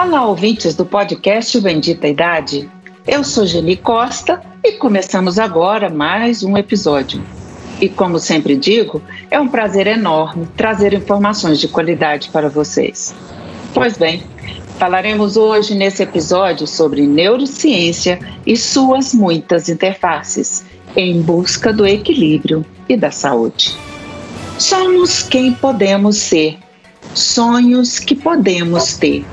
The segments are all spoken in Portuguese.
Olá, ouvintes do podcast Bendita Idade. Eu sou Geni Costa e começamos agora mais um episódio. E como sempre digo, é um prazer enorme trazer informações de qualidade para vocês. Pois bem, falaremos hoje nesse episódio sobre neurociência e suas muitas interfaces em busca do equilíbrio e da saúde. Somos quem podemos ser, sonhos que podemos ter.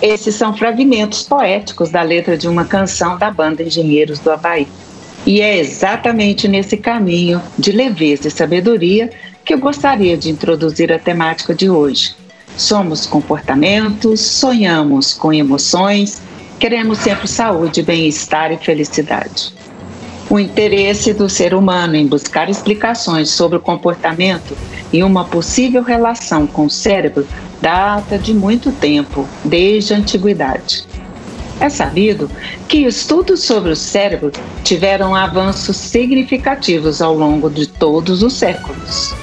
Esses são fragmentos poéticos da letra de uma canção da banda Engenheiros do Havaí. E é exatamente nesse caminho de leveza e sabedoria que eu gostaria de introduzir a temática de hoje. Somos comportamentos, sonhamos com emoções, queremos sempre saúde, bem-estar e felicidade. O interesse do ser humano em buscar explicações sobre o comportamento e uma possível relação com o cérebro data de muito tempo, desde a antiguidade. É sabido que estudos sobre o cérebro tiveram avanços significativos ao longo de todos os séculos.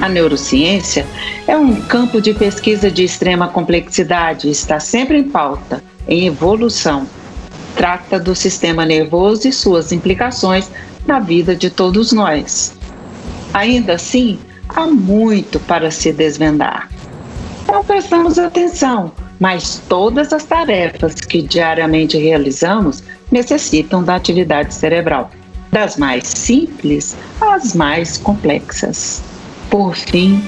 A neurociência é um campo de pesquisa de extrema complexidade e está sempre em pauta, em evolução trata do sistema nervoso e suas implicações na vida de todos nós. Ainda assim, há muito para se desvendar. Não prestamos atenção, mas todas as tarefas que diariamente realizamos necessitam da atividade cerebral, das mais simples às mais complexas. Por fim,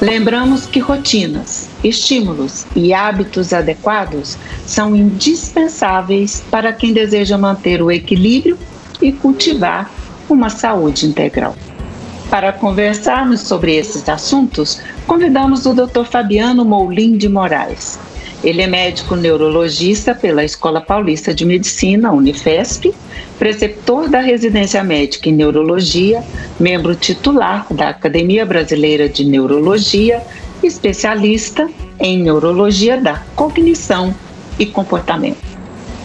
lembramos que rotinas, estímulos e hábitos adequados são indispensáveis para quem deseja manter o equilíbrio e cultivar uma saúde integral. Para conversarmos sobre esses assuntos, convidamos o Dr. Fabiano Moulin de Moraes. Ele é médico neurologista pela Escola Paulista de Medicina, Unifesp, preceptor da residência médica em neurologia, membro titular da Academia Brasileira de Neurologia, especialista em neurologia da cognição e comportamento.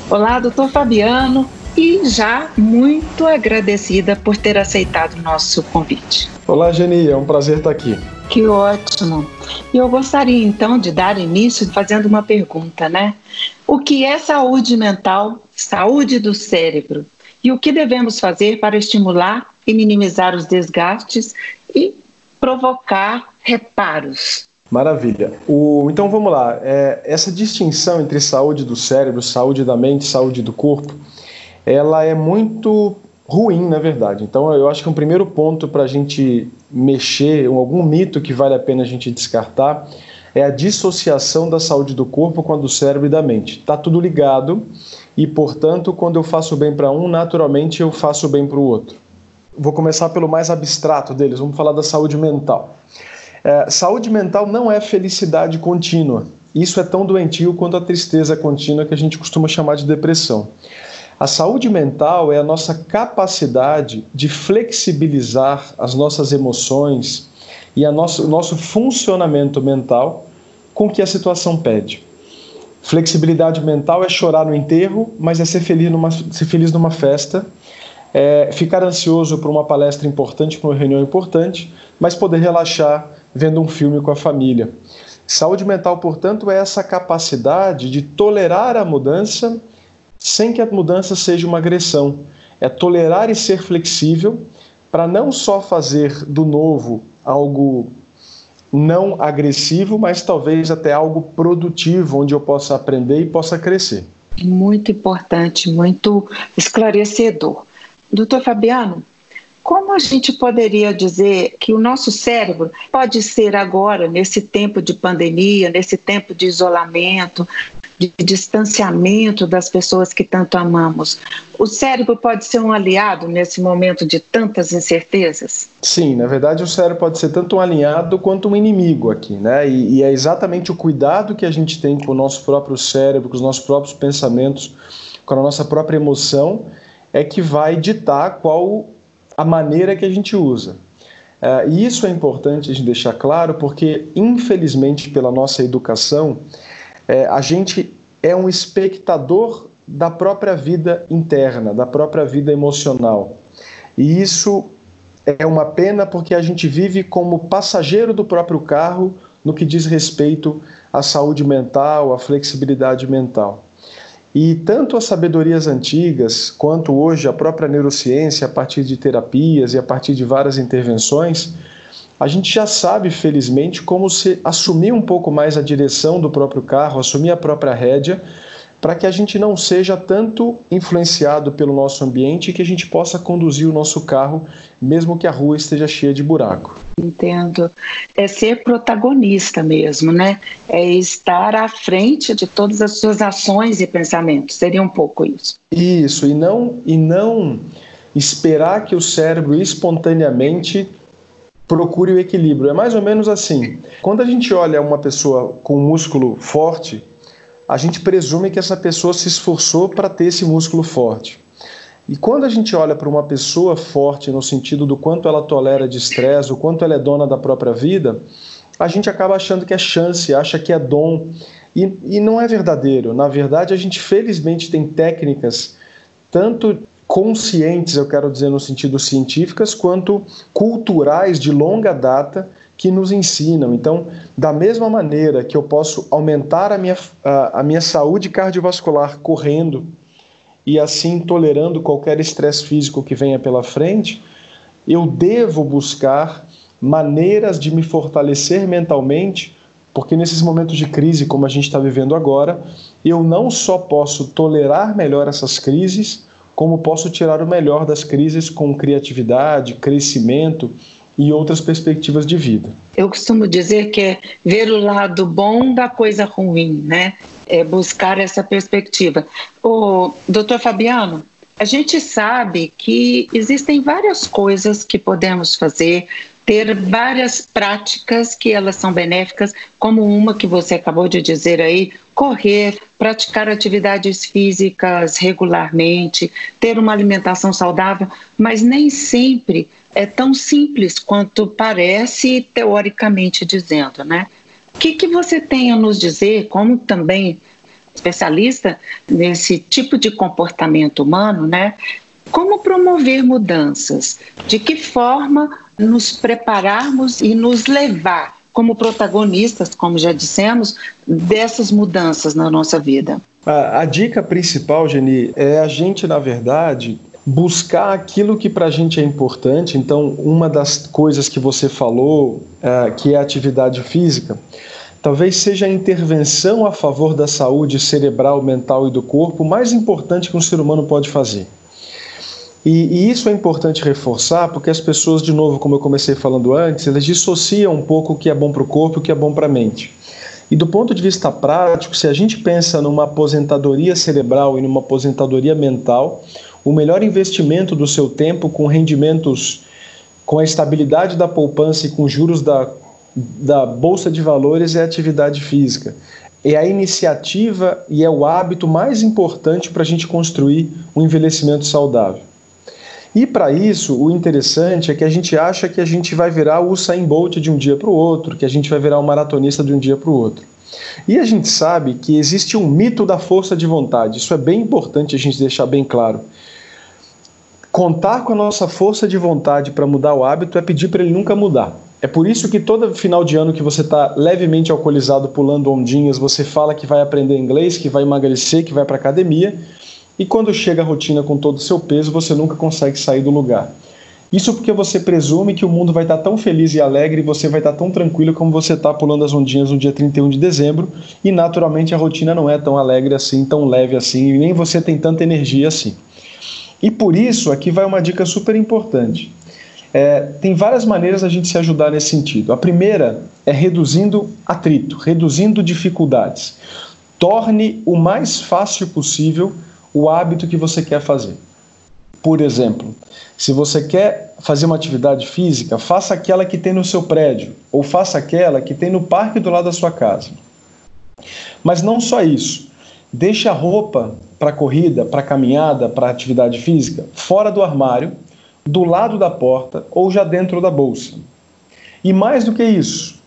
Olá, doutor Fabiano, e já muito agradecida por ter aceitado o nosso convite. Olá, Geni, é um prazer estar aqui. Que ótimo. E eu gostaria então de dar início fazendo uma pergunta, né? O que é saúde mental, saúde do cérebro? E o que devemos fazer para estimular e minimizar os desgastes e provocar reparos? Maravilha. O, então vamos lá. É, essa distinção entre saúde do cérebro, saúde da mente, saúde do corpo, ela é muito ruim, na verdade. Então eu acho que um primeiro ponto para a gente mexer, algum mito que vale a pena a gente descartar, é a dissociação da saúde do corpo com a do cérebro e da mente. Está tudo ligado e, portanto, quando eu faço bem para um, naturalmente eu faço bem para o outro. Vou começar pelo mais abstrato deles, vamos falar da saúde mental. É, saúde mental não é felicidade contínua. Isso é tão doentio quanto a tristeza contínua que a gente costuma chamar de depressão. A saúde mental é a nossa capacidade de flexibilizar as nossas emoções e a nosso, o nosso funcionamento mental com que a situação pede. Flexibilidade mental é chorar no enterro, mas é ser feliz numa, ser feliz numa festa, é ficar ansioso por uma palestra importante, por uma reunião importante, mas poder relaxar vendo um filme com a família. Saúde mental, portanto, é essa capacidade de tolerar a mudança sem que a mudança seja uma agressão. É tolerar e ser flexível para não só fazer do novo algo não agressivo, mas talvez até algo produtivo, onde eu possa aprender e possa crescer. Muito importante, muito esclarecedor. Doutor Fabiano, como a gente poderia dizer que o nosso cérebro pode ser agora, nesse tempo de pandemia, nesse tempo de isolamento, de distanciamento das pessoas que tanto amamos. O cérebro pode ser um aliado nesse momento de tantas incertezas? Sim, na verdade o cérebro pode ser tanto um alinhado quanto um inimigo aqui, né? E, e é exatamente o cuidado que a gente tem com o nosso próprio cérebro, com os nossos próprios pensamentos, com a nossa própria emoção, é que vai ditar qual a maneira que a gente usa. Uh, e isso é importante a gente deixar claro, porque infelizmente pela nossa educação é, a gente é um espectador da própria vida interna, da própria vida emocional. E isso é uma pena porque a gente vive como passageiro do próprio carro no que diz respeito à saúde mental, à flexibilidade mental. E tanto as sabedorias antigas quanto hoje a própria neurociência, a partir de terapias e a partir de várias intervenções, a gente já sabe, felizmente, como se assumir um pouco mais a direção do próprio carro, assumir a própria rédea, para que a gente não seja tanto influenciado pelo nosso ambiente e que a gente possa conduzir o nosso carro, mesmo que a rua esteja cheia de buraco. Entendo. É ser protagonista mesmo, né? É estar à frente de todas as suas ações e pensamentos. Seria um pouco isso. Isso, e não, e não esperar que o cérebro espontaneamente procure o equilíbrio. É mais ou menos assim. Quando a gente olha uma pessoa com músculo forte, a gente presume que essa pessoa se esforçou para ter esse músculo forte. E quando a gente olha para uma pessoa forte no sentido do quanto ela tolera de estresse, o quanto ela é dona da própria vida, a gente acaba achando que é chance, acha que é dom. E, e não é verdadeiro. Na verdade, a gente felizmente tem técnicas, tanto conscientes, eu quero dizer no sentido científicas, quanto culturais de longa data que nos ensinam. Então, da mesma maneira que eu posso aumentar a minha, a, a minha saúde cardiovascular correndo e assim tolerando qualquer estresse físico que venha pela frente, eu devo buscar maneiras de me fortalecer mentalmente, porque nesses momentos de crise, como a gente está vivendo agora, eu não só posso tolerar melhor essas crises, como posso tirar o melhor das crises com criatividade, crescimento e outras perspectivas de vida. Eu costumo dizer que é ver o lado bom da coisa ruim, né? É buscar essa perspectiva. O doutor Fabiano, a gente sabe que existem várias coisas que podemos fazer, ter várias práticas que elas são benéficas, como uma que você acabou de dizer aí, correr, praticar atividades físicas regularmente, ter uma alimentação saudável, mas nem sempre é tão simples quanto parece teoricamente dizendo, né? O que, que você tem a nos dizer, como também especialista nesse tipo de comportamento humano, né? Como promover mudanças? De que forma nos prepararmos e nos levar como protagonistas, como já dissemos, dessas mudanças na nossa vida? A, a dica principal, Geni, é a gente, na verdade, buscar aquilo que para a gente é importante. Então, uma das coisas que você falou, é, que é a atividade física, talvez seja a intervenção a favor da saúde cerebral, mental e do corpo mais importante que um ser humano pode fazer. E, e, isso é importante reforçar, porque as pessoas, de novo, como eu comecei falando antes, elas dissociam um pouco o que é bom para o corpo e o que é bom para a mente. E do ponto de vista prático, se a gente pensa numa aposentadoria cerebral e numa aposentadoria mental, o melhor investimento do seu tempo com rendimentos, com a estabilidade da poupança e com juros da, da bolsa de valores é a atividade física. É a iniciativa e é o hábito mais importante para a gente construir um envelhecimento saudável. E para isso, o interessante é que a gente acha que a gente vai virar o Usain Bolt de um dia para o outro, que a gente vai virar um maratonista de um dia para o outro. E a gente sabe que existe um mito da força de vontade. Isso é bem importante a gente deixar bem claro. Contar com a nossa força de vontade para mudar o hábito é pedir para ele nunca mudar. É por isso que todo final de ano que você está levemente alcoolizado, pulando ondinhas, você fala que vai aprender inglês, que vai emagrecer, que vai para academia, e quando chega a rotina com todo o seu peso, você nunca consegue sair do lugar. Isso porque você presume que o mundo vai estar tão feliz e alegre e você vai estar tão tranquilo como você está pulando as ondinhas no dia 31 de dezembro, e naturalmente a rotina não é tão alegre assim, tão leve assim, e nem você tem tanta energia assim. E por isso, aqui vai uma dica super importante. É, tem várias maneiras a gente se ajudar nesse sentido. A primeira é reduzindo atrito, reduzindo dificuldades. Torne o mais fácil possível o hábito que você quer fazer. Por exemplo, se você quer fazer uma atividade física, faça aquela que tem no seu prédio, ou faça aquela que tem no parque do lado da sua casa. Mas não só isso. Deixe a roupa para corrida, para caminhada, para atividade física fora do armário, do lado da porta ou já dentro da bolsa. E mais do que isso,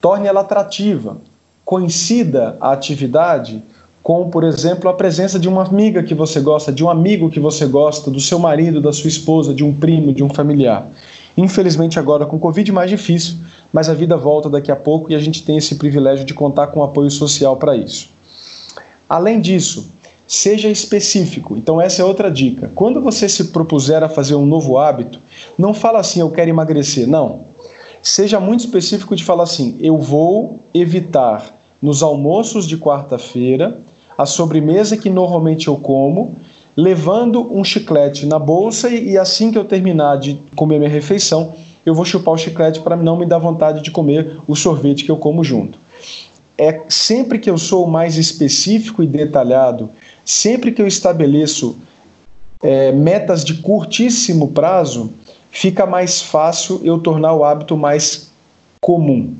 torne ela atrativa. Coincida a atividade com, por exemplo, a presença de uma amiga que você gosta, de um amigo que você gosta, do seu marido, da sua esposa, de um primo, de um familiar. Infelizmente, agora com Covid, mais difícil, mas a vida volta daqui a pouco e a gente tem esse privilégio de contar com apoio social para isso. Além disso, seja específico. Então, essa é outra dica. Quando você se propuser a fazer um novo hábito, não fala assim, eu quero emagrecer. Não. Seja muito específico de falar assim, eu vou evitar nos almoços de quarta-feira a sobremesa que normalmente eu como, levando um chiclete na bolsa e, e assim que eu terminar de comer minha refeição, eu vou chupar o chiclete para não me dar vontade de comer o sorvete que eu como junto. É sempre que eu sou mais específico e detalhado sempre que eu estabeleço é, metas de curtíssimo prazo, fica mais fácil eu tornar o hábito mais comum.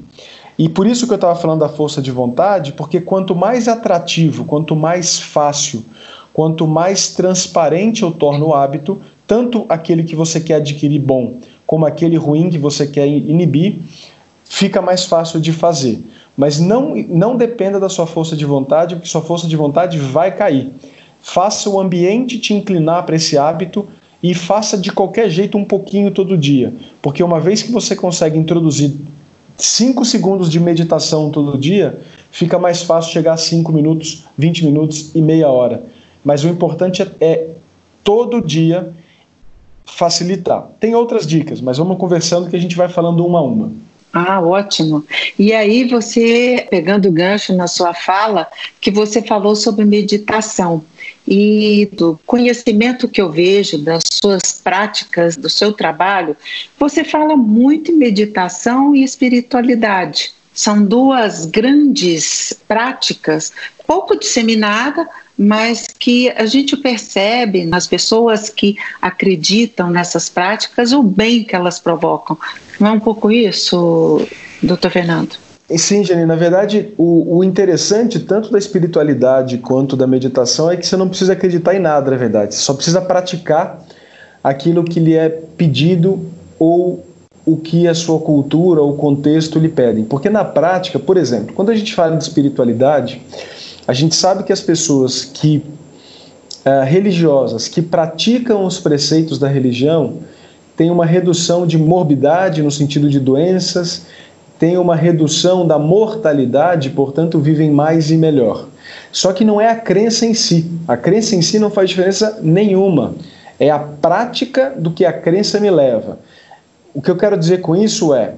E por isso que eu estava falando da força de vontade, porque quanto mais atrativo, quanto mais fácil, quanto mais transparente eu torno o hábito, tanto aquele que você quer adquirir bom, como aquele ruim que você quer inibir, fica mais fácil de fazer. Mas não, não dependa da sua força de vontade, porque sua força de vontade vai cair. Faça o ambiente te inclinar para esse hábito e faça de qualquer jeito um pouquinho todo dia. Porque uma vez que você consegue introduzir 5 segundos de meditação todo dia, fica mais fácil chegar a 5 minutos, 20 minutos e meia hora. Mas o importante é, é todo dia facilitar. Tem outras dicas, mas vamos conversando que a gente vai falando uma a uma. Ah, ótimo. E aí você, pegando o gancho na sua fala, que você falou sobre meditação e do conhecimento que eu vejo das suas práticas, do seu trabalho, você fala muito em meditação e espiritualidade. São duas grandes práticas, pouco disseminada, mas que a gente percebe nas pessoas que acreditam nessas práticas o bem que elas provocam. Não é um pouco isso, doutor Fernando? Sim, Jenny, na verdade, o, o, interessante tanto da espiritualidade quanto da meditação é que você não precisa acreditar em nada, na verdade. Você só precisa praticar aquilo que lhe é pedido ou o que a sua cultura ou contexto lhe pedem. Porque na prática, por exemplo, quando a gente fala de espiritualidade, a gente sabe que as pessoas que uh, religiosas que praticam os preceitos da religião têm uma redução de morbidade no sentido de doenças, têm uma redução da mortalidade, portanto vivem mais e melhor. Só que não é a crença em si. A crença em si não faz diferença nenhuma. É a prática do que a crença me leva. O que eu quero dizer com isso é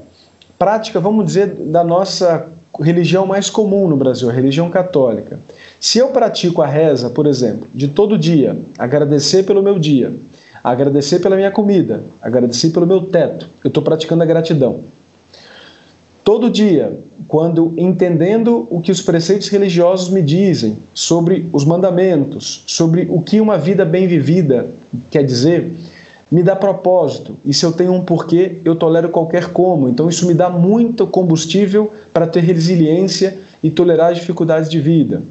prática, vamos dizer, da nossa religião mais comum no Brasil, a religião católica. Se eu pratico a reza, por exemplo, de todo dia, agradecer pelo meu dia, agradecer pela minha comida, agradecer pelo meu teto, eu estou praticando a gratidão. Todo dia, quando entendendo o que os preceitos religiosos me dizem sobre os mandamentos, sobre o que uma vida bem vivida quer dizer, me dá propósito. E se eu tenho um porquê, eu tolero qualquer como. Então isso me dá muito combustível para ter resiliência e tolerar as dificuldades de vida.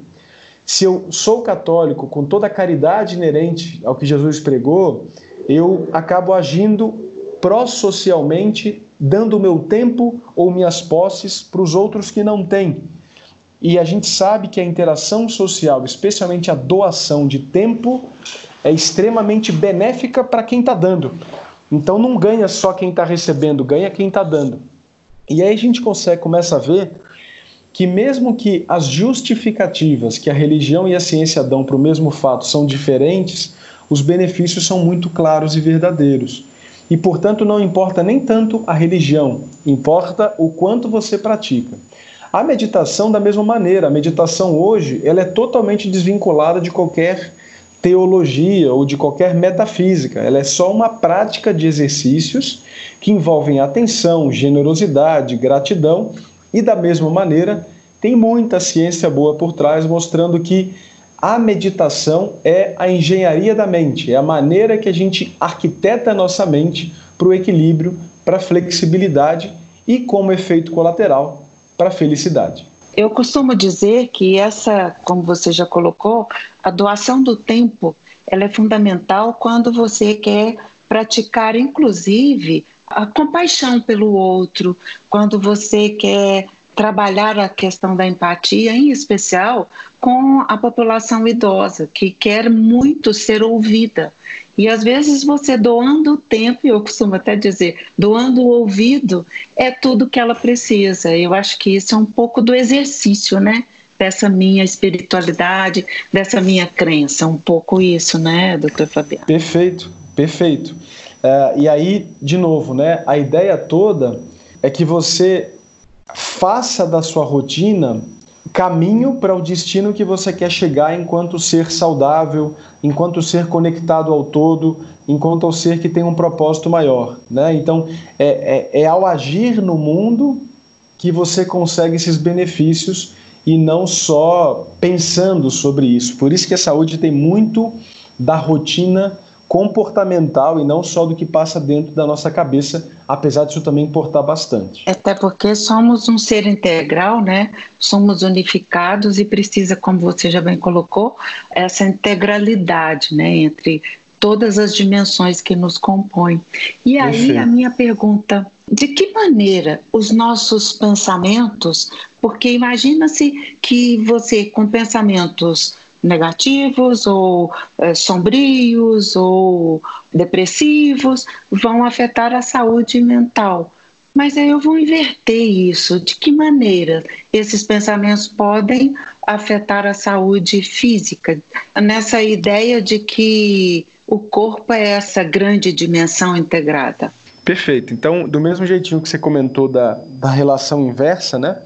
Se eu sou católico com toda a caridade inerente ao que Jesus pregou, eu acabo agindo pró-socialmente, dando o meu tempo ou minhas posses para os outros que não têm. E a gente sabe que a interação social, especialmente a doação de tempo, é extremamente benéfica para quem está dando. Então não ganha só quem está recebendo, ganha quem está dando. E aí a gente consegue, começa a ver que mesmo que as justificativas que a religião e a ciência dão para o mesmo fato são diferentes, os benefícios são muito claros e verdadeiros. E, portanto, não importa nem tanto a religião, importa o quanto você pratica. A meditação, da mesma maneira, a meditação hoje ela é totalmente desvinculada de qualquer teologia ou de qualquer metafísica. Ela é só uma prática de exercícios que envolvem atenção, generosidade, gratidão e, da mesma maneira, tem muita ciência boa por trás mostrando que a meditação é a engenharia da mente, é a maneira que a gente arquiteta a nossa mente para o equilíbrio, para a flexibilidade e, como efeito colateral, para a felicidade. Eu costumo dizer que essa, como você já colocou, a doação do tempo, ela é fundamental quando você quer praticar, inclusive, a compaixão pelo outro, quando você quer trabalhar a questão da empatia, em especial com a população idosa, que quer muito ser ouvida. E às vezes você doando o tempo, eu costumo até dizer, doando o ouvido, é tudo que ela precisa. Eu acho que isso é um pouco do exercício, né? Dessa minha espiritualidade, dessa minha crença, um pouco isso, né, doutor Fabiano? Perfeito, perfeito. Uh, e aí, de novo, né, a ideia toda é que você faça da sua rotina caminho para o destino que você quer chegar enquanto ser saudável, enquanto ser conectado ao todo, enquanto ao ser que tem um propósito maior. Né? Então, é, é, é ao agir no mundo que você consegue esses benefícios e não só pensando sobre isso. Por isso que a saúde tem muito da rotina comportamental e não só do que passa dentro da nossa cabeça, apesar disso também importar bastante. Até porque somos um ser integral, né? Somos unificados e precisa, como você já bem colocou, essa integralidade, né, entre todas as dimensões que nos compõem. E aí Perfeito. a minha pergunta, de que maneira os nossos pensamentos, porque imagina-se que você com pensamentos negativos ou é, sombrios ou depressivos vão afetar a saúde mental. Mas aí eu vou inverter isso. De que maneira esses pensamentos podem afetar a saúde física? Nessa ideia de que o corpo é essa grande dimensão integrada. Perfeito. Então, do mesmo jeitinho que você comentou da, da relação inversa, né?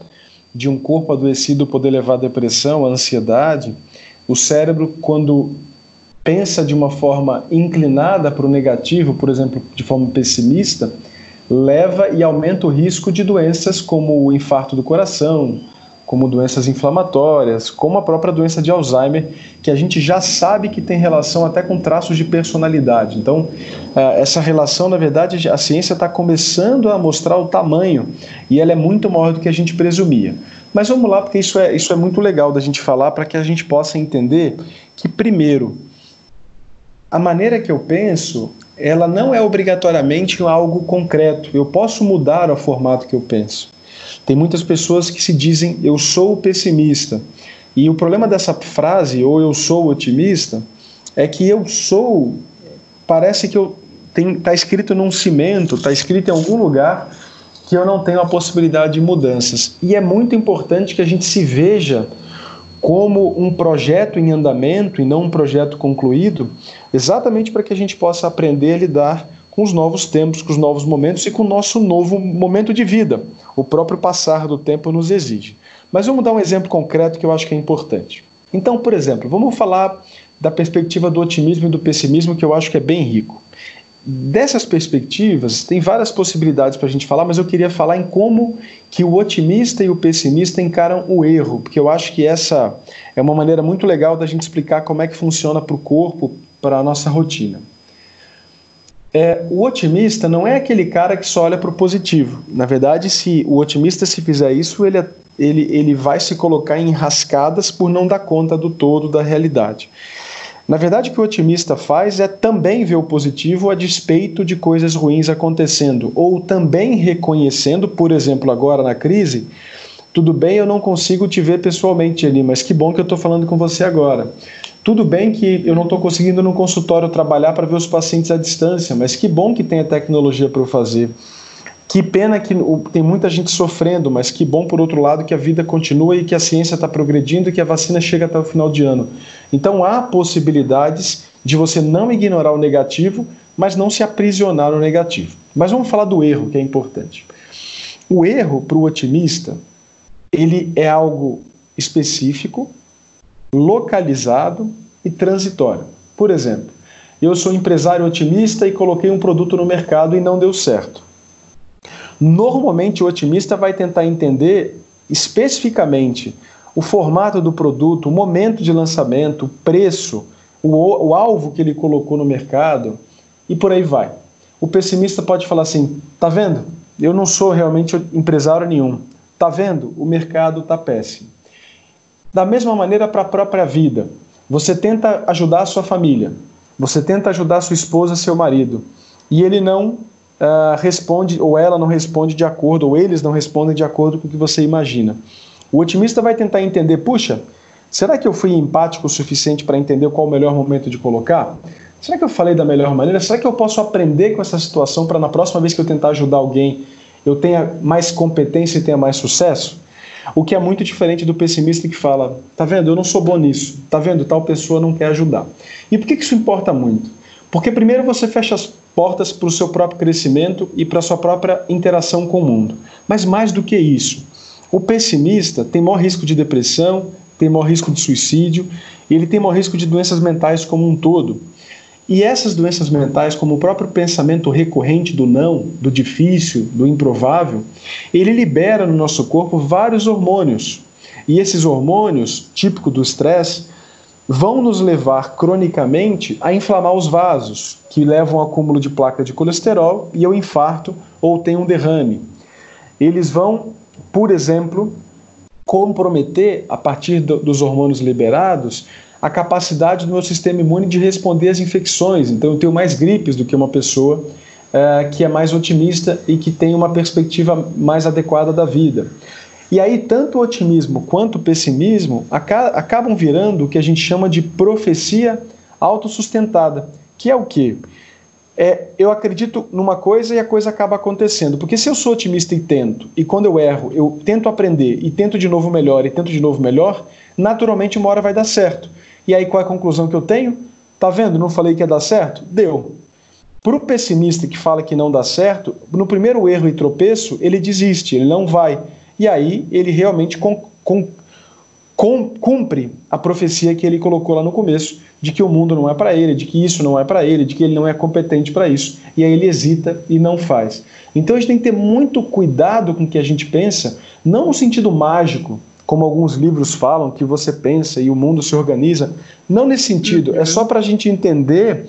De um corpo adoecido poder levar a depressão, a ansiedade, o cérebro, quando pensa de uma forma inclinada para o negativo, por exemplo, de forma pessimista, leva e aumenta o risco de doenças como o infarto do coração, como doenças inflamatórias, como a própria doença de Alzheimer, que a gente já sabe que tem relação até com traços de personalidade. Então, eh, essa relação, na verdade, a ciência está começando a mostrar o tamanho e ela é muito maior do que a gente presumia. Mas vamos lá, porque isso é, isso é muito legal da gente falar para que a gente possa entender que, primeiro, a maneira que eu penso, ela não é obrigatoriamente algo concreto. Eu posso mudar o formato que eu penso. Tem muitas pessoas que se dizem eu sou pessimista. E o problema dessa frase, ou eu sou otimista, é que eu sou, parece que eu está escrito num cimento, está escrito em algum lugar, que eu não tenho a possibilidade de mudanças. E é muito importante que a gente se veja como um projeto em andamento e não um projeto concluído, exatamente para que a gente possa aprender a lidar com os novos tempos, com os novos momentos e com o nosso novo momento de vida. O próprio passar do tempo nos exige. Mas vamos dar um exemplo concreto que eu acho que é importante. Então, por exemplo, vamos falar da perspectiva do otimismo e do pessimismo, que eu acho que é bem rico. Dessas perspectivas, tem várias possibilidades para a gente falar, mas eu queria falar em como que o otimista e o pessimista encaram o erro, porque eu acho que essa é uma maneira muito legal da gente explicar como é que funciona para o corpo, para a nossa rotina. É, o otimista não é aquele cara que só olha para o positivo. Na verdade, se o otimista se fizer isso, ele, ele, ele vai se colocar em rascadas por não dar conta do todo da realidade. Na verdade, o que o otimista faz é também ver o positivo a despeito de coisas ruins acontecendo, ou também reconhecendo, por exemplo, agora na crise, tudo bem, eu não consigo te ver pessoalmente ali, mas que bom que eu estou falando com você agora. Tudo bem que eu não estou conseguindo no consultório trabalhar para ver os pacientes à distância, mas que bom que tem a tecnologia para eu fazer. Que pena que tem muita gente sofrendo, mas que bom, por outro lado, que a vida continua e que a ciência está progredindo e que a vacina chega até o final de ano. Então há possibilidades de você não ignorar o negativo, mas não se aprisionar no negativo. Mas vamos falar do erro, que é importante. O erro, para o otimista, ele é algo específico, localizado e transitório. Por exemplo, eu sou empresário otimista e coloquei um produto no mercado e não deu certo. Normalmente o otimista vai tentar entender especificamente o formato do produto, o momento de lançamento, o preço, o, o alvo que ele colocou no mercado e por aí vai. O pessimista pode falar assim: tá vendo? Eu não sou realmente empresário nenhum. Tá vendo? O mercado tá péssimo. Da mesma maneira para a própria vida. Você tenta ajudar a sua família, você tenta ajudar sua esposa, seu marido, e ele não uh, responde, ou ela não responde de acordo, ou eles não respondem de acordo com o que você imagina. O otimista vai tentar entender, puxa, será que eu fui empático o suficiente para entender qual o melhor momento de colocar? Será que eu falei da melhor maneira? Será que eu posso aprender com essa situação para na próxima vez que eu tentar ajudar alguém, eu tenha mais competência e tenha mais sucesso? O que é muito diferente do pessimista que fala: tá vendo, eu não sou bom nisso, tá vendo, tal pessoa não quer ajudar. E por que isso importa muito? Porque primeiro você fecha as portas para o seu próprio crescimento e para a sua própria interação com o mundo. Mas mais do que isso, o pessimista tem maior risco de depressão, tem maior risco de suicídio, e ele tem maior risco de doenças mentais como um todo. E essas doenças mentais, como o próprio pensamento recorrente do não, do difícil, do improvável, ele libera no nosso corpo vários hormônios. E esses hormônios, típico do estresse, vão nos levar cronicamente a inflamar os vasos, que levam ao acúmulo de placa de colesterol e ao infarto ou tem um derrame. Eles vão, por exemplo, comprometer, a partir do, dos hormônios liberados, a capacidade do meu sistema imune de responder às infecções. Então, eu tenho mais gripes do que uma pessoa é, que é mais otimista e que tem uma perspectiva mais adequada da vida. E aí, tanto o otimismo quanto o pessimismo acabam virando o que a gente chama de profecia autossustentada, que é o quê? É, eu acredito numa coisa e a coisa acaba acontecendo. Porque se eu sou otimista e tento, e quando eu erro, eu tento aprender e tento de novo melhor e tento de novo melhor, naturalmente uma hora vai dar certo. E aí qual é a conclusão que eu tenho? Tá vendo? Não falei que ia dar certo? Deu. Para o pessimista que fala que não dá certo, no primeiro erro e tropeço, ele desiste, ele não vai. E aí ele realmente com, com, com, cumpre a profecia que ele colocou lá no começo, de que o mundo não é para ele, de que isso não é para ele, de que ele não é competente para isso. E aí ele hesita e não faz. Então a gente tem que ter muito cuidado com o que a gente pensa, não no sentido mágico, como alguns livros falam, que você pensa e o mundo se organiza. Não nesse sentido, é só para a gente entender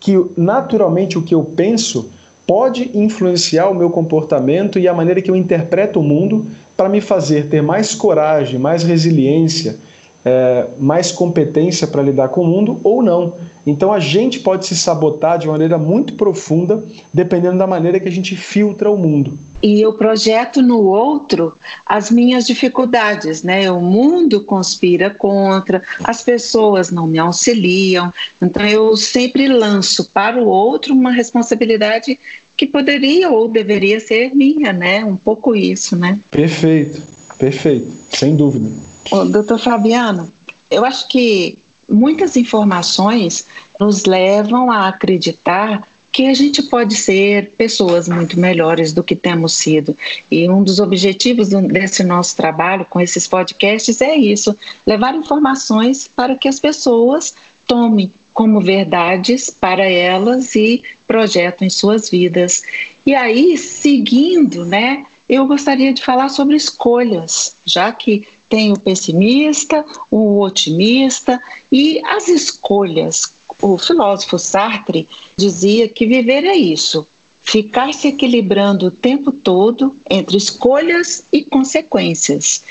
que naturalmente o que eu penso pode influenciar o meu comportamento e a maneira que eu interpreto o mundo para me fazer ter mais coragem, mais resiliência, é, mais competência para lidar com o mundo ou não. Então a gente pode se sabotar de maneira muito profunda, dependendo da maneira que a gente filtra o mundo. E eu projeto no outro as minhas dificuldades, né? O mundo conspira contra, as pessoas não me auxiliam. Então eu sempre lanço para o outro uma responsabilidade que poderia ou deveria ser minha, né? Um pouco isso, né? Perfeito, perfeito, sem dúvida. Ô, doutor Fabiano, eu acho que muitas informações nos levam a acreditar que a gente pode ser pessoas muito melhores do que temos sido. E um dos objetivos desse nosso trabalho com esses podcasts é isso: levar informações para que as pessoas tomem como verdades para elas e projetam em suas vidas. E aí, seguindo, né, eu gostaria de falar sobre escolhas, já que tem o pessimista, o otimista e as escolhas. O filósofo Sartre dizia que viver é isso, ficar se equilibrando o tempo todo entre escolhas e consequências.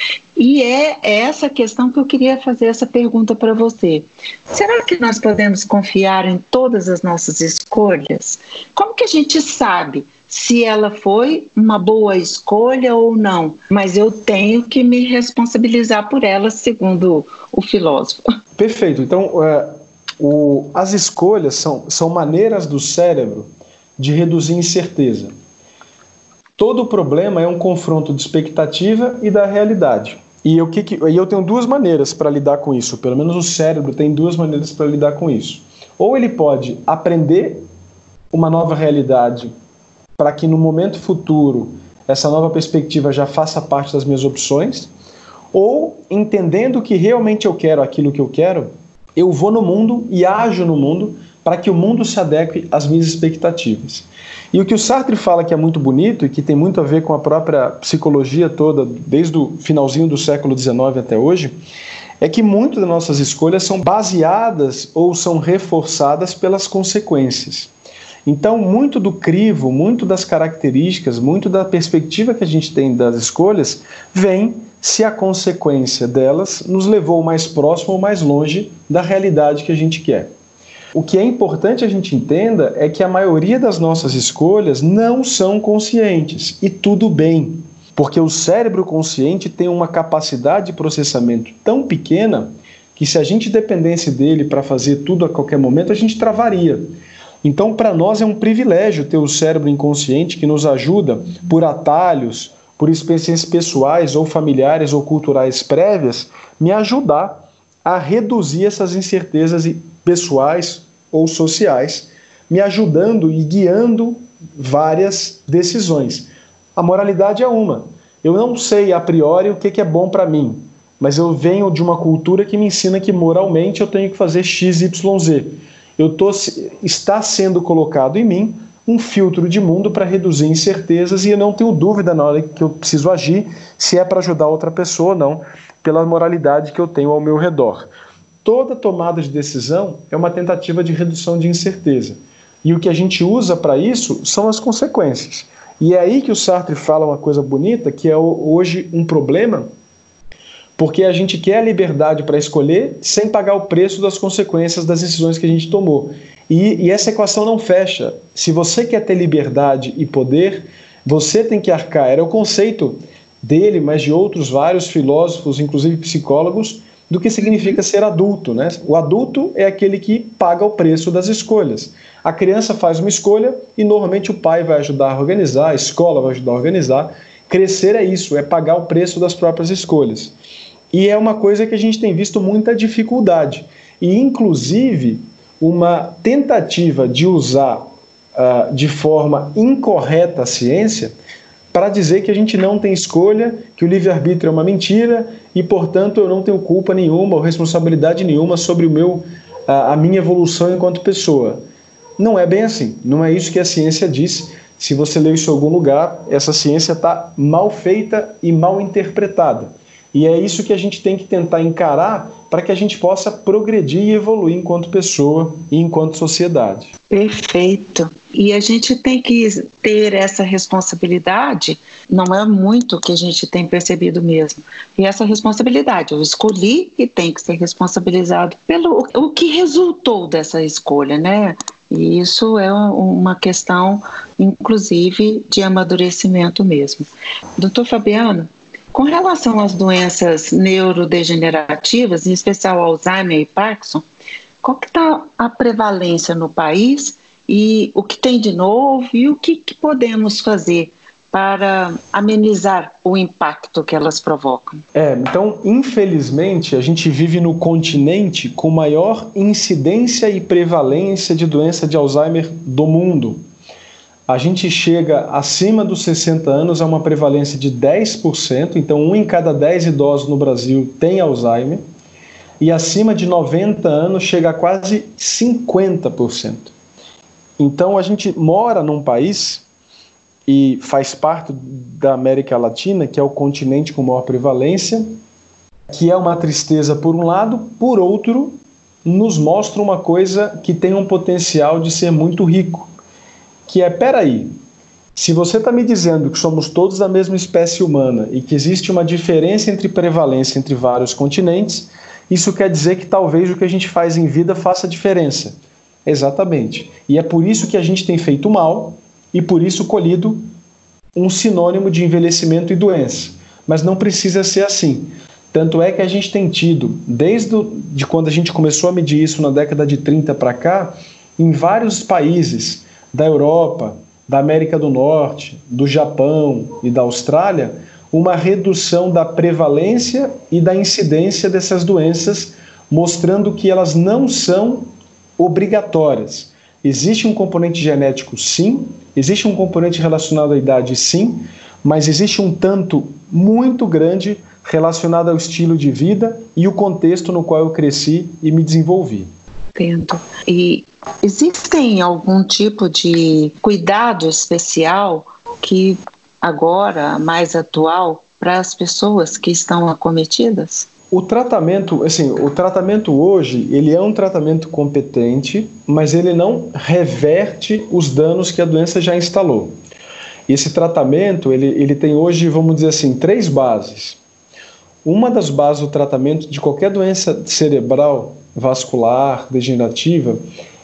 E é essa questão que eu queria fazer essa pergunta para você. Será que nós podemos confiar em todas as nossas escolhas? Como que a gente sabe se ela foi uma boa escolha ou não, mas eu tenho que me responsabilizar por ela, segundo o filósofo. Perfeito. Então, é, o, as escolhas são, são maneiras do cérebro de reduzir incerteza. Todo problema é um confronto de expectativa e da realidade. E eu, que, e eu tenho duas maneiras para lidar com isso, pelo menos o cérebro tem duas maneiras para lidar com isso. Ou ele pode aprender uma nova realidade para que no momento futuro essa nova perspectiva já faça parte das minhas opções, ou entendendo que realmente eu quero aquilo que eu quero, eu vou no mundo e ajo no mundo para que o mundo se adeque às minhas expectativas. E o que o Sartre fala que é muito bonito e que tem muito a ver com a própria psicologia toda, desde o finalzinho do século XIX até hoje, é que muitas das nossas escolhas são baseadas ou são reforçadas pelas consequências. Então, muito do crivo, muito das características, muito da perspectiva que a gente tem das escolhas vem se a consequência delas nos levou mais próximo ou mais longe da realidade que a gente quer. O que é importante a gente entenda é que a maioria das nossas escolhas não são conscientes e tudo bem, porque o cérebro consciente tem uma capacidade de processamento tão pequena que se a gente dependesse dele para fazer tudo a qualquer momento, a gente travaria. Então, para nós é um privilégio ter o cérebro inconsciente que nos ajuda por atalhos, por experiências pessoais ou familiares ou culturais prévias, me ajudar a reduzir essas incertezas pessoais ou sociais, me ajudando e guiando várias decisões. A moralidade é uma. Eu não sei a priori o que é bom para mim, mas eu venho de uma cultura que me ensina que moralmente eu tenho que fazer X, Y, Z. Eu tô, está sendo colocado em mim um filtro de mundo para reduzir incertezas e eu não tenho dúvida na hora que eu preciso agir se é para ajudar outra pessoa ou não, pela moralidade que eu tenho ao meu redor. Toda tomada de decisão é uma tentativa de redução de incerteza. E o que a gente usa para isso são as consequências. E é aí que o Sartre fala uma coisa bonita, que é hoje um problema, porque a gente quer a liberdade para escolher sem pagar o preço das consequências das decisões que a gente tomou. E, e essa equação não fecha. Se você quer ter liberdade e poder, você tem que arcar. Era o conceito dele, mas de outros vários filósofos, inclusive psicólogos, do que significa ser adulto. Né? O adulto é aquele que paga o preço das escolhas. A criança faz uma escolha e normalmente o pai vai ajudar a organizar, a escola vai ajudar a organizar. Crescer é isso, é pagar o preço das próprias escolhas. E é uma coisa que a gente tem visto muita dificuldade. E, inclusive, uma tentativa de usar uh, de forma incorreta a ciência para dizer que a gente não tem escolha, que o livre-arbítrio é uma mentira e, portanto, eu não tenho culpa nenhuma ou responsabilidade nenhuma sobre o meu, a, a minha evolução enquanto pessoa. Não é bem assim. Não é isso que a ciência diz. Se você leu isso em algum lugar, essa ciência está mal feita e mal interpretada. E é isso que a gente tem que tentar encarar para que a gente possa progredir e evoluir enquanto pessoa e enquanto sociedade. Perfeito. E a gente tem que ter essa responsabilidade, não é muito que a gente tem percebido mesmo. E essa responsabilidade, eu escolhi e tem que ser responsabilizado pelo o que resultou dessa escolha, né? E isso é uma questão, inclusive, de amadurecimento mesmo. Doutor Fabiano, com relação às doenças neurodegenerativas, em especial Alzheimer e Parkinson, qual que está a prevalência no país e o que tem de novo e o que, que podemos fazer para amenizar o impacto que elas provocam. É, então, infelizmente, a gente vive no continente com maior incidência e prevalência de doença de Alzheimer do mundo a gente chega acima dos 60 anos a uma prevalência de 10%, então um em cada 10 idosos no Brasil tem Alzheimer, e acima de 90 anos chega a quase 50%. Então a gente mora num país e faz parte da América Latina, que é o continente com maior prevalência, que é uma tristeza por um lado, por outro, nos mostra uma coisa que tem um potencial de ser muito rico que é, peraí, se você está me dizendo que somos todos da mesma espécie humana e que existe uma diferença entre prevalência entre vários continentes, isso quer dizer que talvez o que a gente faz em vida faça diferença. Exatamente. E é por isso que a gente tem feito mal e por isso colhido um sinônimo de envelhecimento e doença. Mas não precisa ser assim. Tanto é que a gente tem tido, desde de quando a gente começou a medir isso na década de 30 para cá, em vários países, da Europa, da América do Norte, do Japão e da Austrália, uma redução da prevalência e da incidência dessas doenças, mostrando que elas não são obrigatórias. Existe um componente genético, sim, existe um componente relacionado à idade, sim, mas existe um tanto muito grande relacionado ao estilo de vida e o contexto no qual eu cresci e me desenvolvi. Entendo. E existem algum tipo de cuidado especial que agora, mais atual, para as pessoas que estão acometidas? O tratamento, assim, o tratamento hoje, ele é um tratamento competente, mas ele não reverte os danos que a doença já instalou. Esse tratamento, ele, ele tem hoje, vamos dizer assim, três bases. Uma das bases do tratamento de qualquer doença cerebral vascular, degenerativa,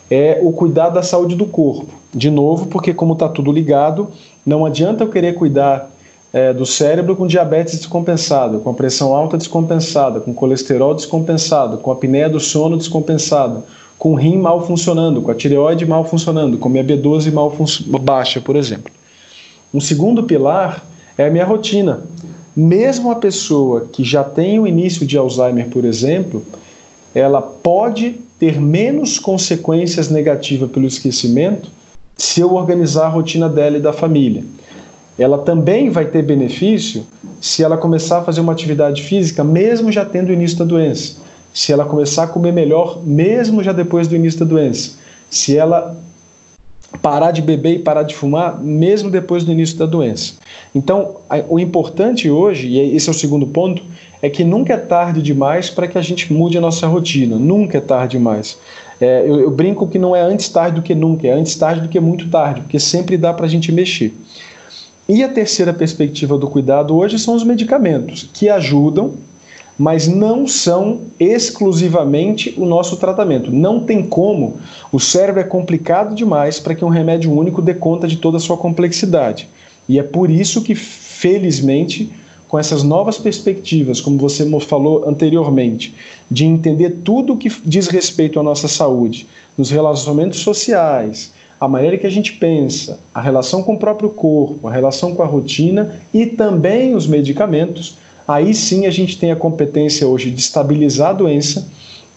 é o cuidar da saúde do corpo. De novo, porque como está tudo ligado, não adianta eu querer cuidar é, do cérebro com diabetes descompensado, com a pressão alta descompensada, com colesterol descompensado, com a apneia do sono descompensada, com o rim mal funcionando, com a tireoide mal funcionando, com a minha B12 mal baixa, por exemplo. Um segundo pilar é a minha rotina. Mesmo a pessoa que já tem o início de Alzheimer, por exemplo, ela pode ter menos consequências negativas pelo esquecimento se eu organizar a rotina dela e da família. Ela também vai ter benefício se ela começar a fazer uma atividade física, mesmo já tendo início da doença. Se ela começar a comer melhor, mesmo já depois do início da doença. Se ela parar de beber e parar de fumar, mesmo depois do início da doença. Então, o importante hoje, e esse é o segundo ponto, é que nunca é tarde demais para que a gente mude a nossa rotina. Nunca é tarde demais. É, eu, eu, brinco que não é antes tarde do que nunca, é antes tarde do que muito tarde, porque sempre dá para a gente mexer. E a terceira perspectiva do cuidado hoje são os medicamentos, que ajudam, mas não são exclusivamente o nosso tratamento. Não tem como, o cérebro é complicado demais para que um remédio único dê conta de toda a sua complexidade. E é por isso que, felizmente, com essas novas perspectivas, como você falou anteriormente, de entender tudo o que diz respeito à nossa saúde, nos relacionamentos sociais, a maneira que a gente pensa, a relação com o próprio corpo, a relação com a rotina e também os medicamentos, aí sim a gente tem a competência hoje de estabilizar a doença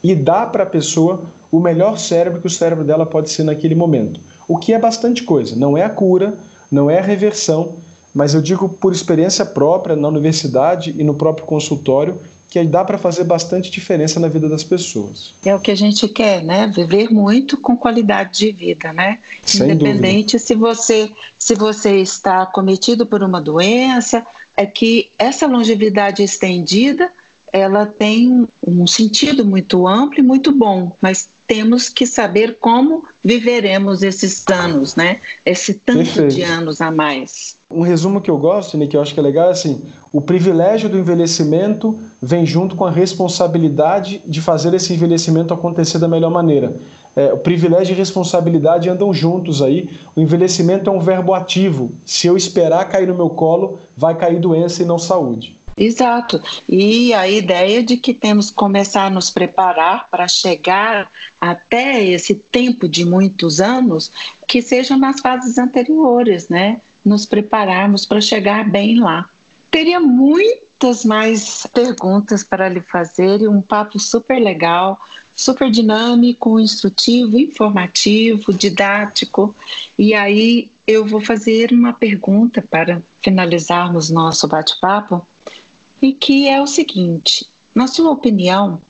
e dar para a pessoa o melhor cérebro que o cérebro dela pode ser naquele momento. O que é bastante coisa, não é a cura, não é a reversão, mas eu digo por experiência própria na universidade e no próprio consultório que dá para fazer bastante diferença na vida das pessoas. É o que a gente quer, né? Viver muito com qualidade de vida, né? Sem Independente dúvida. se você se você está cometido por uma doença, é que essa longevidade estendida ela tem um sentido muito amplo e muito bom, mas temos que saber como viveremos esses anos, né? Esse tanto Perfeito. de anos a mais. Um resumo que eu gosto, né, que eu acho que é legal, é assim: o privilégio do envelhecimento vem junto com a responsabilidade de fazer esse envelhecimento acontecer da melhor maneira. É, o privilégio e responsabilidade andam juntos aí. O envelhecimento é um verbo ativo. Se eu esperar cair no meu colo, vai cair doença e não saúde. Exato. E a ideia de que temos que começar a nos preparar para chegar até esse tempo de muitos anos, que sejam nas fases anteriores, né? Nos prepararmos para chegar bem lá. Teria muitas mais perguntas para lhe fazer e um papo super legal, super dinâmico, instrutivo, informativo, didático. E aí eu vou fazer uma pergunta para finalizarmos nosso bate-papo e que é o seguinte: na sua opinião,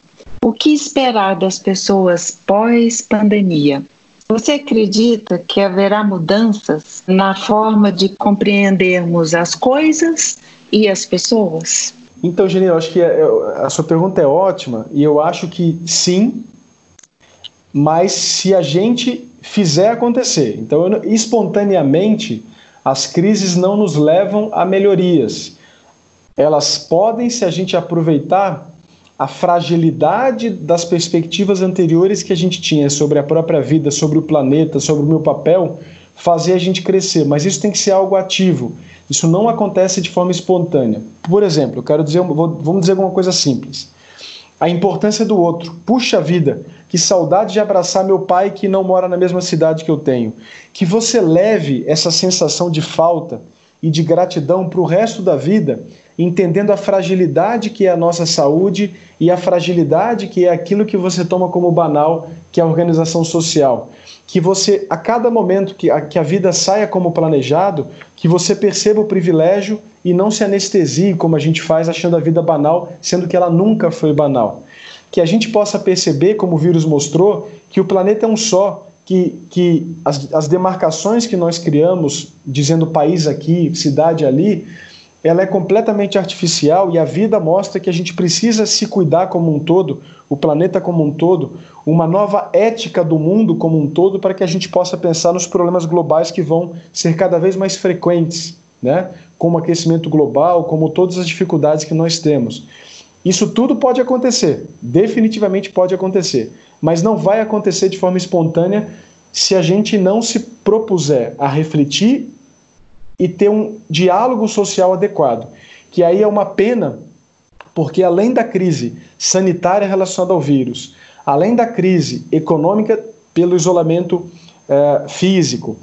o que esperar das pessoas pós-pandemia? Você acredita que haverá mudanças na forma de compreendermos as coisas e as pessoas? Então, Geni, eu acho que é, a sua pergunta é ótima e eu acho que sim, mas se a gente fizer acontecer. Então, espontaneamente, as crises não nos levam a melhorias elas podem, se a gente aproveitar a fragilidade das perspectivas anteriores que a gente tinha sobre a própria vida, sobre o planeta, sobre o meu papel, fazer a gente crescer. Mas isso tem que ser algo ativo. Isso não acontece de forma espontânea. Por exemplo, eu quero dizer, vamos dizer alguma coisa simples. A importância do outro. Puxa vida, que saudade de abraçar meu pai que não mora na mesma cidade que eu tenho. Que você leve essa sensação de falta e de gratidão para o resto da vida entendendo a fragilidade que é a nossa saúde e a fragilidade que é aquilo que você toma como banal, que é a organização social. Que você, a cada momento que a, que a vida saia como planejado, que você perceba o privilégio e não se anestesie como a gente faz achando a vida banal, sendo que ela nunca foi banal. Que a gente possa perceber, como o vírus mostrou, que o planeta é um só, que, que as, as demarcações que nós criamos, dizendo país aqui, cidade ali, ela é completamente artificial e a vida mostra que a gente precisa se cuidar como um todo, o planeta como um todo, uma nova ética do mundo como um todo para que a gente possa pensar nos problemas globais que vão ser cada vez mais frequentes, né? como aquecimento global, como todas as dificuldades que nós temos. Isso tudo pode acontecer, definitivamente pode acontecer, mas não vai acontecer de forma espontânea se a gente não se propuser a refletir e ter um diálogo social adequado. Que aí é uma pena, porque além da crise sanitária relacionada ao vírus, além da crise econômica pelo isolamento eh, físico,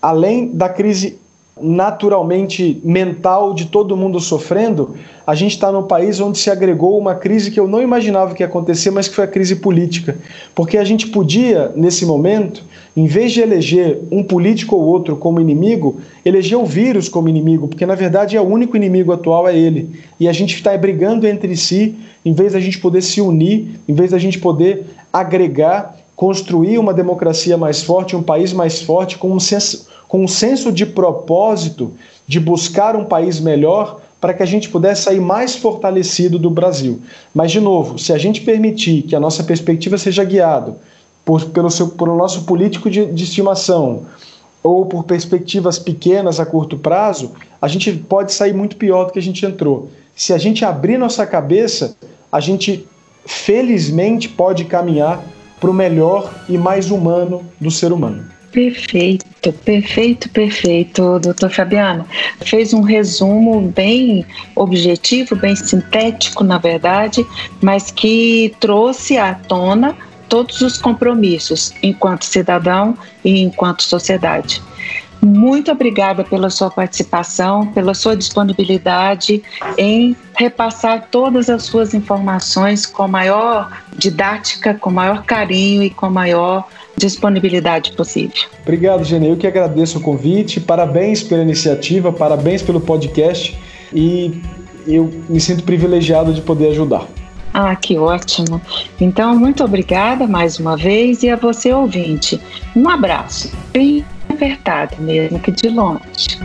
além da crise naturalmente mental de todo mundo sofrendo, a gente está num país onde se agregou uma crise que eu não imaginava que ia acontecer, mas que foi a crise política. Porque a gente podia, nesse momento, em vez de eleger um político ou outro como inimigo, eleger o vírus como inimigo, porque na verdade é o único inimigo atual é ele. E a gente está brigando entre si, em vez da gente poder se unir, em vez da gente poder agregar, construir uma democracia mais forte, um país mais forte, com um senso com um senso de propósito de buscar um país melhor para que a gente pudesse sair mais fortalecido do Brasil. Mas, de novo, se a gente permitir que a nossa perspectiva seja guiada por, pelo, seu, por o nosso político de, de estimação ou por perspectivas pequenas a curto prazo, a gente pode sair muito pior do que a gente entrou. Se a gente abrir nossa cabeça, a gente felizmente pode caminhar para o melhor e mais humano do ser humano. Perfeito, perfeito, perfeito, doutor Fabiano. Fez um resumo bem objetivo, bem sintético, na verdade, mas que trouxe à tona todos os compromissos enquanto cidadão e enquanto sociedade. Muito obrigada pela sua participação, pela sua disponibilidade em repassar todas as suas informações com maior didática, com maior carinho e com maior disponibilidade possível. Obrigado, Gene. Eu que agradeço o convite. Parabéns pela iniciativa, parabéns pelo podcast e eu me sinto privilegiado de poder ajudar. Ah, que ótimo. Então, muito obrigada mais uma vez e a você ouvinte. Um abraço bem apertado, mesmo que de longe.